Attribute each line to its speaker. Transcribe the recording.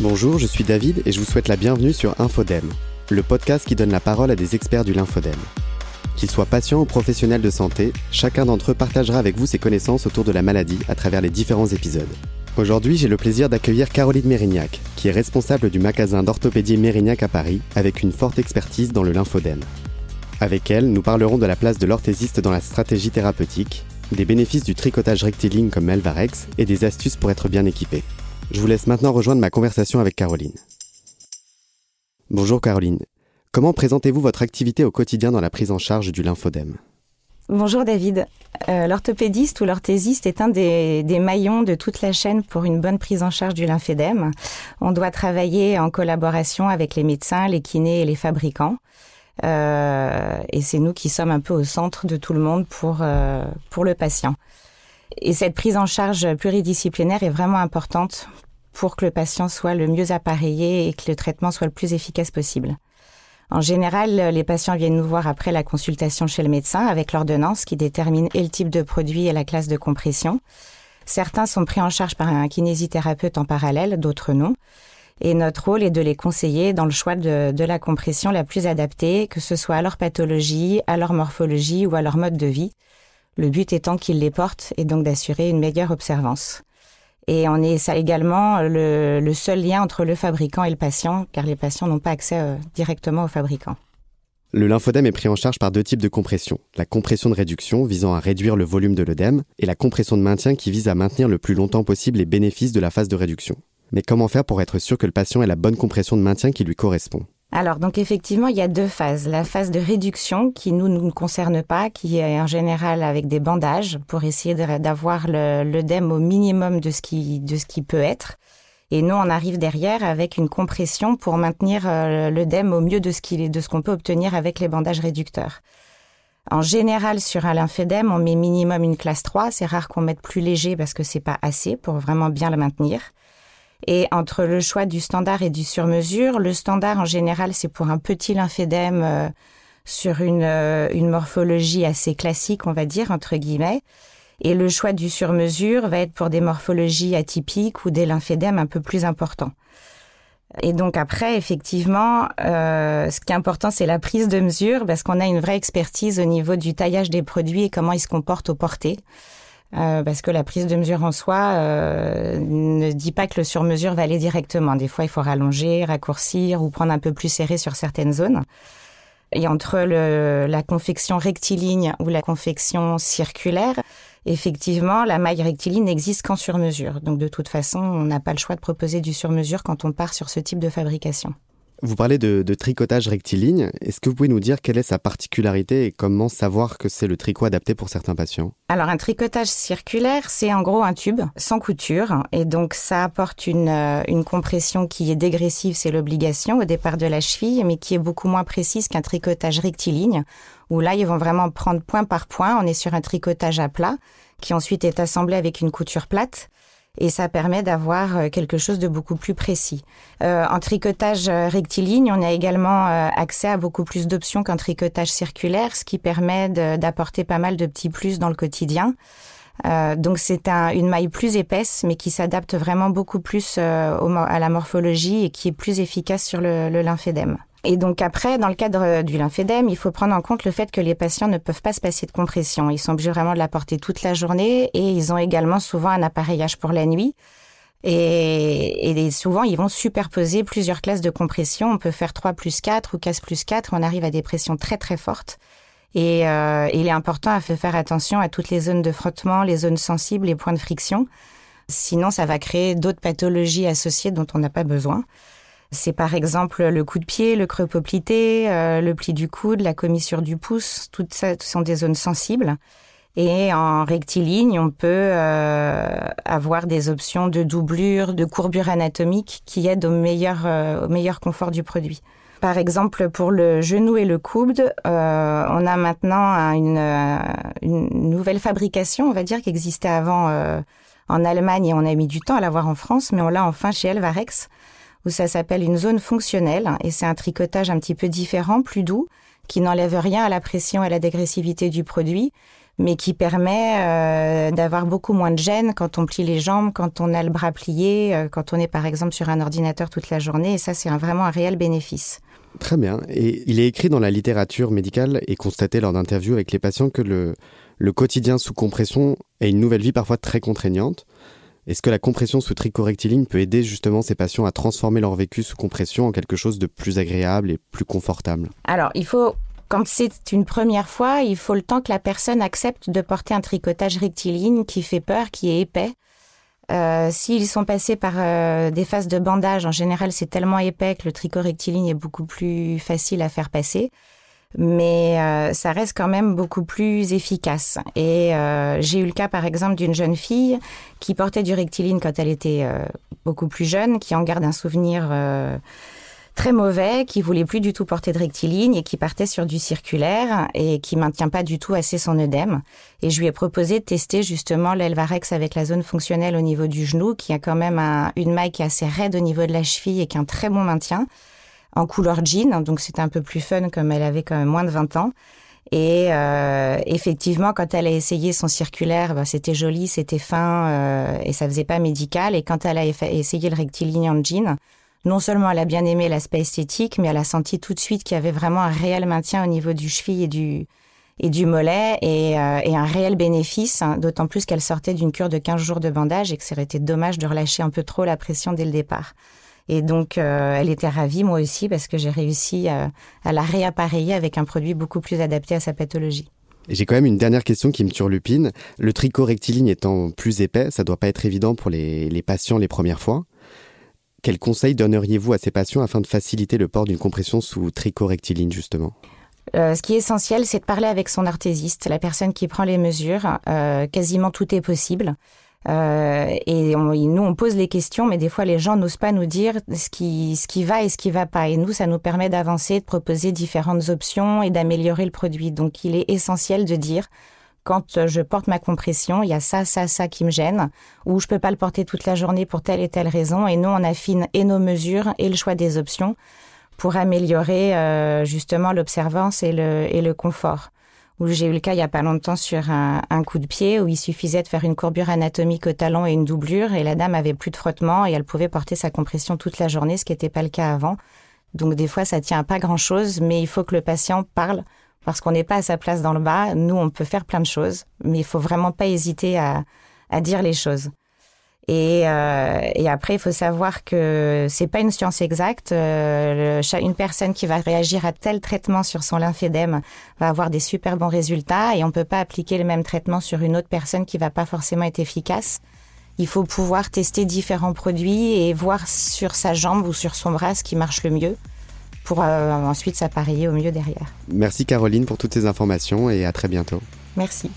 Speaker 1: Bonjour, je suis David et je vous souhaite la bienvenue sur Infodème, le podcast qui donne la parole à des experts du lymphodème. Qu'ils soient patients ou professionnels de santé, chacun d'entre eux partagera avec vous ses connaissances autour de la maladie à travers les différents épisodes. Aujourd'hui, j'ai le plaisir d'accueillir Caroline Mérignac, qui est responsable du magasin d'orthopédie Mérignac à Paris, avec une forte expertise dans le lymphodème. Avec elle, nous parlerons de la place de l'orthésiste dans la stratégie thérapeutique, des bénéfices du tricotage rectiligne comme Melvarex et des astuces pour être bien équipé. Je vous laisse maintenant rejoindre ma conversation avec Caroline. Bonjour Caroline. Comment présentez-vous votre activité au quotidien dans la prise en charge du lymphodème?
Speaker 2: Bonjour David. Euh, l'orthopédiste ou l'orthésiste est un des, maillons de toute la chaîne pour une bonne prise en charge du lymphédème. On doit travailler en collaboration avec les médecins, les kinés et les fabricants. Euh, et c'est nous qui sommes un peu au centre de tout le monde pour, euh, pour le patient. Et cette prise en charge pluridisciplinaire est vraiment importante pour que le patient soit le mieux appareillé et que le traitement soit le plus efficace possible. En général, les patients viennent nous voir après la consultation chez le médecin avec l'ordonnance qui détermine et le type de produit et la classe de compression. Certains sont pris en charge par un kinésithérapeute en parallèle, d'autres non. Et notre rôle est de les conseiller dans le choix de, de, la compression la plus adaptée, que ce soit à leur pathologie, à leur morphologie ou à leur mode de vie. Le but étant qu'ils les portent et donc d'assurer une meilleure observance. Et on est ça également le, seul lien entre le fabricant et le patient, car les patients n'ont pas accès euh, directement au fabricant.
Speaker 1: Le lymphodème est pris en charge par deux types de compression. La compression de réduction visant à réduire le volume de l'œdème et la compression de maintien qui vise à maintenir le plus longtemps possible les bénéfices de la phase de réduction. Mais comment faire pour être sûr que le patient ait la bonne compression de maintien qui lui correspond?
Speaker 2: Alors, donc effectivement, il y a deux phases. La phase de réduction qui nous, nous ne concerne pas, qui est en général avec des bandages pour essayer d'avoir l'œdème au minimum de ce qui, de ce qui peut être. Et nous, on arrive derrière avec une compression pour maintenir euh, l'œdème au mieux de ce qu'il de ce qu'on peut obtenir avec les bandages réducteurs. En général, sur un lymphédème, on met minimum une classe 3. C'est rare qu'on mette plus léger parce que c'est pas assez pour vraiment bien le maintenir. Et entre le choix du standard et du sur-mesure, le standard en général c'est pour un petit lymphédème euh, sur une, euh, une morphologie assez classique, on va dire entre guillemets. Et le choix du sur-mesure va être pour des morphologies atypiques ou des lymphédèmes un peu plus importants. Et donc après, effectivement, euh, ce qui est important, c'est la prise de mesure parce qu'on a une vraie expertise au niveau du taillage des produits et comment ils se comportent au porté. Euh, parce que la prise de mesure en soi euh, ne dit pas que le sur-mesure va aller directement. Des fois, il faut rallonger, raccourcir ou prendre un peu plus serré sur certaines zones. Et entre le, la confection rectiligne ou la confection circulaire, effectivement, la maille rectiligne n'existe qu'en sur-mesure. Donc, de toute façon, on n'a pas le choix de proposer du sur-mesure quand on part sur ce type de fabrication.
Speaker 1: Vous parlez de, tricotage rectiligne. Est-ce que vous pouvez nous dire quelle est sa particularité et comment savoir que c'est le tricot adapté pour certains patients?
Speaker 2: Alors un tricotage circulaire, c'est en gros un tube sans couture et donc ça apporte une, euh, une compression qui est dégressive, c'est l'obligation au départ de la cheville, mais qui est beaucoup moins précise qu'un tricotage rectiligne où là ils vont vraiment prendre point par point. On est sur un tricotage à plat qui ensuite est assemblé avec une couture plate et ça permet d'avoir euh, quelque chose de beaucoup plus précis. Euh, en tricotage euh, rectiligne, on a également euh, accès à beaucoup plus d'options qu'en tricotage circulaire, ce qui permet d'apporter pas mal de petits plus dans le quotidien. Euh, donc c'est un, une maille plus épaisse, mais qui s'adapte vraiment beaucoup plus à la morphologie et qui est plus efficace sur le, le lymphédème. Et donc après, dans le cadre du lymphédème, il faut prendre en compte le fait que les patients ne peuvent pas se passer de compression. Ils sont obligés vraiment de la porter toute la journée et ils ont également souvent un appareillage pour la nuit. Et, et, souvent, ils vont superposer plusieurs classes de compression. On peut faire 3 plus 4 ou 4 plus 4. On arrive à des pressions très très fortes. Et euh, il est important à faire attention à toutes les zones de frottement, les zones sensibles, les points de friction. Sinon, ça va créer d'autres pathologies associées dont on n'a pas besoin. C'est par exemple le coup de pied, le creux poplité, euh, le pli du coude, la commissure du pouce. Toutes ça sont des zones sensibles. Et en rectiligne, on peut euh, avoir des options de doublure, de courbure anatomique qui aident au meilleur, euh, au meilleur confort du produit. Par exemple, pour le genou et le coude, on a maintenant une, une, nouvelle fabrication, on va dire, qui existait avant en Allemagne et on a mis du temps à l'avoir en France, mais on l'a enfin chez Elvarex où ça s'appelle une zone fonctionnelle et c'est un tricotage un petit peu différent, plus doux, qui n'enlève rien à la pression et à la dégressivité du produit, mais qui permet euh, d'avoir beaucoup moins de gêne quand on plie les jambes, quand on a le bras plié, euh, quand on est par exemple sur un ordinateur toute la journée. Et ça, c'est vraiment un réel bénéfice.
Speaker 1: Très bien. Et il est écrit dans la littérature médicale et constaté lors d'interviews avec les patients que le, le quotidien sous compression est une nouvelle vie parfois très contraignante. Est-ce que la compression sous trichorectiline peut aider justement ces patients à transformer leur vécu sous compression en quelque chose de plus agréable et plus confortable?
Speaker 2: Alors, il faut quand c'est une première fois, il faut le temps que la personne accepte de porter un tricotage rectiligne qui fait peur, qui est épais. Euh, S'ils sont passés par euh, des phases de bandage, en général, c'est tellement épais que le tricot rectiligne est beaucoup plus facile à faire passer. Mais euh, ça reste quand même beaucoup plus efficace. Et euh, j'ai eu le cas, par exemple, d'une jeune fille qui portait du rectiligne quand elle était euh, beaucoup plus jeune, qui en garde un souvenir très mauvais, qui voulait plus du tout porter de rectiligne et qui partait sur du circulaire et qui maintient pas du tout assez son œdème. Et je lui ai proposé de tester justement l'Elvarex avec la zone fonctionnelle au niveau du genou, qui a quand même une maille qui est assez raide au niveau de la cheville et qui a un très bon maintien, en couleur jean. Donc c'était un peu plus fun comme elle avait quand même moins de 20 ans. Et euh, effectivement, quand elle a essayé son circulaire, bah, c'était joli, c'était fin euh, et ça faisait pas médical. Et quand elle a essayé le rectiligne en jean, non seulement elle a bien aimé l'aspect esthétique, mais elle a senti tout de suite qu'il y avait vraiment un réel maintien au niveau du cheville et du, et du mollet et, euh, et un réel bénéfice, hein, d'autant plus qu'elle sortait d'une cure de 15 jours de bandage et que ça aurait été dommage de relâcher un peu trop la pression dès le départ. Et donc, euh, elle était ravie, moi aussi, parce que j'ai réussi à, à, la réappareiller avec un produit beaucoup plus adapté à sa pathologie.
Speaker 1: J'ai quand même une dernière question qui me turlupine. Le tricot rectiligne étant plus épais, ça doit pas être évident pour les, les patients les premières fois. Quels conseils donneriez-vous à ces patients afin de faciliter le port d'une compression sous tricot rectiligne, justement?
Speaker 2: Euh, ce qui est essentiel, c'est de parler avec son orthésiste, la personne qui prend les mesures. Euh, quasiment tout est possible. Euh, et on, nous, on pose les questions, mais des fois, les gens n'osent pas nous dire ce qui, ce qui va et ce qui va pas. Et nous, ça nous permet d'avancer, de proposer différentes options et d'améliorer le produit. Donc, il est essentiel de dire quand euh, je porte ma compression, il y a ça, ça, ça qui me gêne, ou je peux pas le porter toute la journée pour telle et telle raison. Et nous, on affine et nos mesures et le choix des options pour améliorer euh, justement l'observance et le, et le confort. Où j'ai eu le cas il y a pas longtemps sur un, un, coup de pied où il suffisait de faire une courbure anatomique au talon et une doublure et la dame avait plus de frottement et elle pouvait porter sa compression toute la journée, ce qui n'était pas le cas avant. Donc des fois ça tient à pas grand chose, mais il faut que le patient parle parce qu'on n'est pas à sa place dans le bas. Nous, on peut faire plein de choses, mais il faut vraiment pas hésiter à, à dire les choses. Et, euh, et, après, il faut savoir que c'est pas une science exacte. Euh, le, une personne qui va réagir à tel traitement sur son lymphédème va avoir des super bons résultats, et on peut pas appliquer le même traitement sur une autre personne qui va pas forcément être efficace. Il faut pouvoir tester différents produits et voir sur sa jambe ou sur son bras ce qui marche le mieux pour euh, ensuite s'appareiller au mieux derrière.
Speaker 1: Merci Caroline pour toutes ces informations et à très bientôt.
Speaker 2: Merci.